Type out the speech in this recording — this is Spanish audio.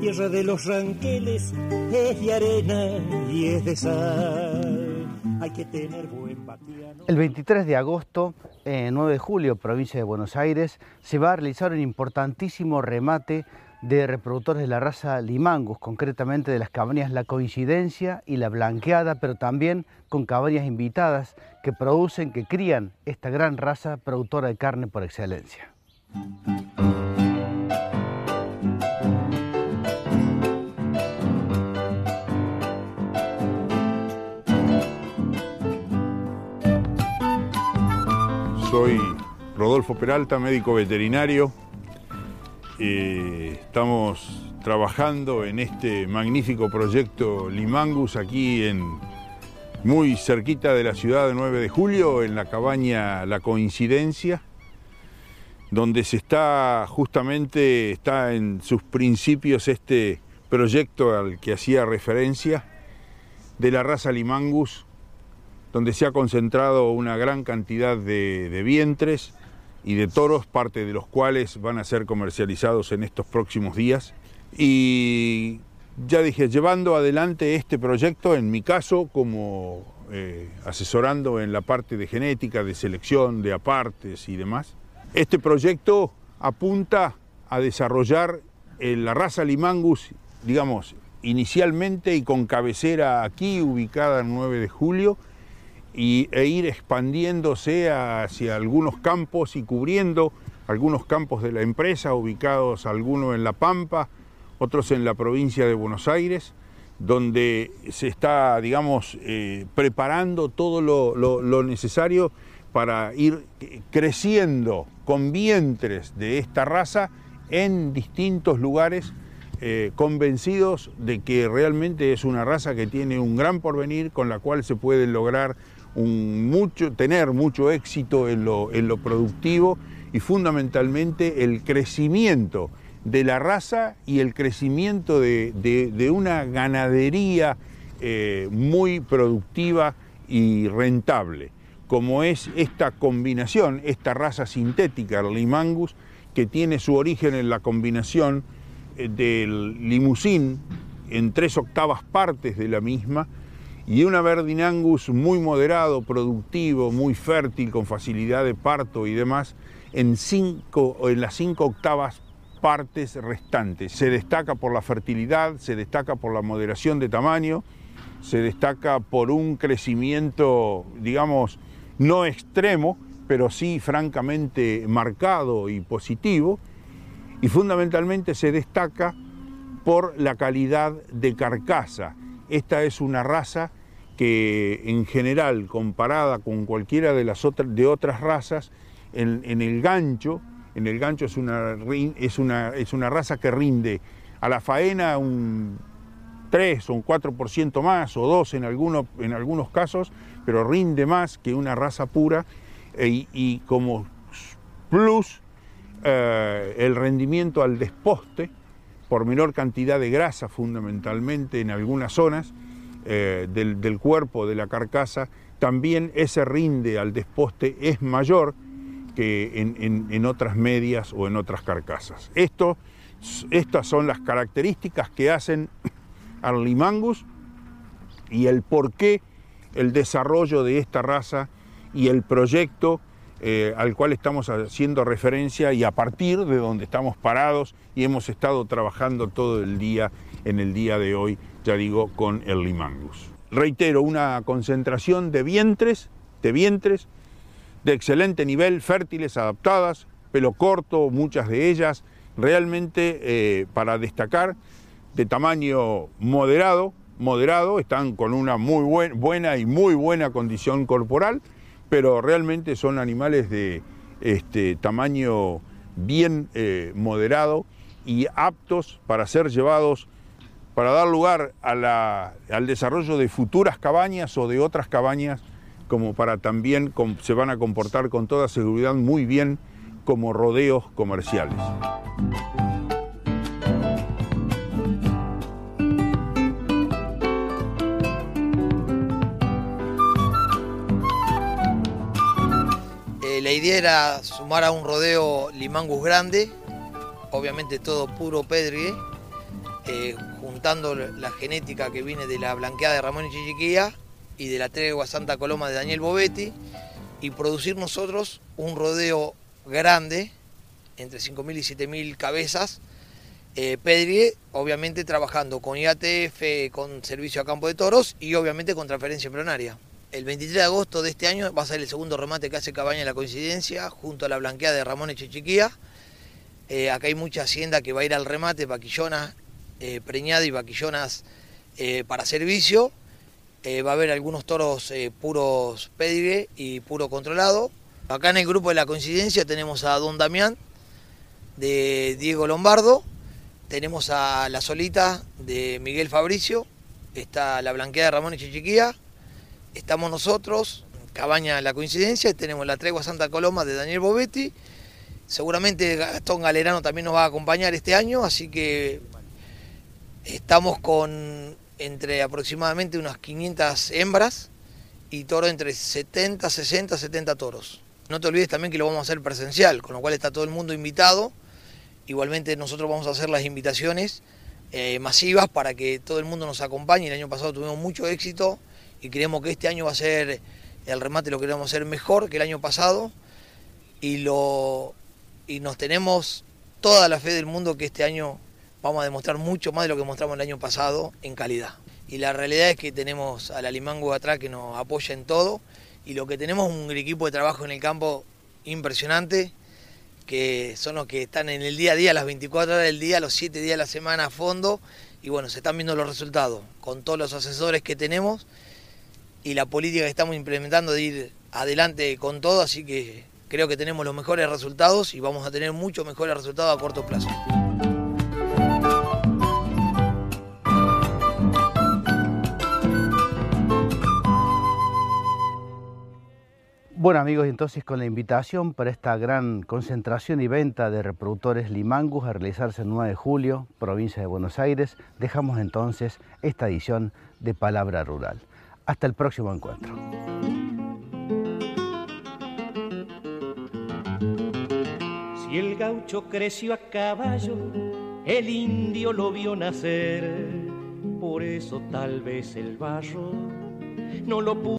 tierra de los ranqueles es de arena y es de sal. Hay que tener buen batiano. El 23 de agosto, eh, 9 de julio, provincia de Buenos Aires, se va a realizar un importantísimo remate de reproductores de la raza Limangus, concretamente de las cabañas La Coincidencia y La Blanqueada, pero también con cabañas invitadas que producen, que crían esta gran raza productora de carne por excelencia. Soy Rodolfo Peralta, médico veterinario. Estamos trabajando en este magnífico proyecto Limangus aquí en muy cerquita de la ciudad de 9 de julio, en la cabaña La Coincidencia, donde se está justamente, está en sus principios este proyecto al que hacía referencia de la raza Limangus donde se ha concentrado una gran cantidad de, vientres y de toros, parte de los cuales van a ser comercializados en estos próximos días. Y ya dije, llevando adelante este proyecto, en mi caso, como eh, asesorando en la parte de genética, de selección, de apartes y demás, este proyecto apunta a desarrollar eh, la raza Limangus, digamos, inicialmente y con cabecera aquí, ubicada en 9 de julio, y, e ir expandiéndose hacia algunos campos y cubriendo algunos campos de la empresa, ubicados algunos en La Pampa, otros en la provincia de Buenos Aires, donde se está, digamos, eh, preparando todo lo, necesario para ir creciendo con vientres de esta raza en distintos lugares, eh, convencidos de que realmente es una raza que tiene un gran porvenir con la cual se puede lograr un mucho, tener mucho éxito en lo, en lo productivo y fundamentalmente el crecimiento de la raza y el crecimiento de, de, una ganadería eh, muy productiva y rentable, como es esta combinación, esta raza sintética, el Limangus, que tiene su origen en la combinación del limusín en tres octavas partes de la misma, y una Verdinangus muy moderado, productivo, muy fértil, con facilidad de parto y demás, en, cinco, en las cinco octavas partes restantes. Se destaca por la fertilidad, se destaca por la moderación de tamaño, se destaca por un crecimiento, digamos, no extremo, pero sí francamente marcado y positivo, y fundamentalmente se destaca por la calidad de carcasa. Esta es una raza que en general, comparada con cualquiera de las otras, de otras razas, en, el gancho, en el gancho es una, es, una, es una raza que rinde a la faena un 3 o un 4% más, o 2 en, en algunos casos, pero rinde más que una raza pura, y, y como plus eh, el rendimiento al desposte, por menor cantidad de grasa fundamentalmente en algunas zonas, eh, del, del, cuerpo de la carcasa, también ese rinde al desposte es mayor que en, en, otras medias o en otras carcasas. Esto, estas son las características que hacen al limangus y el por qué el desarrollo de esta raza y el proyecto eh, al cual estamos haciendo referencia y a partir de donde estamos parados y hemos estado trabajando todo el día en el día de hoy ya digo, con el limangus. Reitero, una concentración de vientres, de vientres de excelente nivel, fértiles, adaptadas, pelo corto, muchas de ellas, realmente eh, para destacar, de tamaño moderado, moderado, están con una muy buen, buena y muy buena condición corporal, pero realmente son animales de este, tamaño bien eh, moderado y aptos para ser llevados para dar lugar al desarrollo de futuras cabañas o de otras cabañas, como para también se van a comportar con toda seguridad muy bien como rodeos comerciales. Idea era sumar a un rodeo limangus grande, obviamente todo puro pedregue, eh, juntando la genética que viene de la blanqueada de Ramón y Chichiquía y de la tregua Santa Coloma de Daniel Bovetti y producir nosotros un rodeo grande, entre 5.000 y 7.000 cabezas, eh, obviamente trabajando con IATF, con servicio a campo de toros y obviamente con transferencia embrionaria. El 23 de agosto de este año va a ser el segundo remate que hace Cabaña en la coincidencia, junto a la blanqueada de Ramón Echechiquía. Eh, acá hay mucha hacienda que va a ir al remate, vaquillonas eh, preñadas y vaquillonas eh, para servicio. va a haber algunos toros puros pedigre y puro controlado. Acá en el grupo de la coincidencia tenemos a Don Damián, de Diego Lombardo, tenemos a La Solita de Miguel Fabricio, está la blanqueada de Ramón Echechiquía estamos nosotros, Cabaña La Coincidencia, tenemos la Tregua Santa Coloma de Daniel Bovetti. Seguramente Gastón Galerano también nos va a acompañar este año, así que estamos con entre aproximadamente unas 500 hembras y toro entre 70, 60, 70 toros. No te olvides también que lo vamos a hacer presencial, con lo cual está todo el mundo invitado. Igualmente nosotros vamos a hacer las invitaciones eh, masivas para que todo el mundo nos acompañe. El año pasado tuvimos mucho éxito y creemos que este año va a ser, el remate lo queremos hacer mejor que el año pasado y, lo, y nos tenemos toda la fe del mundo que este año vamos a demostrar mucho más de lo que mostramos el año pasado en calidad. Y la realidad es que tenemos a la Limango atrás que nos apoya en todo y lo que tenemos es un equipo de trabajo en el campo impresionante que son los que están en el día a día, las 24 horas del día, los 7 días de la semana a fondo y bueno, se están viendo los resultados con todos los asesores que tenemos y la política que estamos implementando de ir adelante con todo, así que creo que tenemos los mejores resultados y vamos a tener muchos mejores resultados a corto plazo. Bueno amigos, entonces con la invitación para esta gran concentración y venta de reproductores Limangus a realizarse el 9 de julio, provincia de Buenos Aires, dejamos entonces esta edición de Palabra Rural. Hasta el próximo encuentro. Si el gaucho creció a caballo, el indio lo vio nacer, por eso tal vez el barro no lo pudo.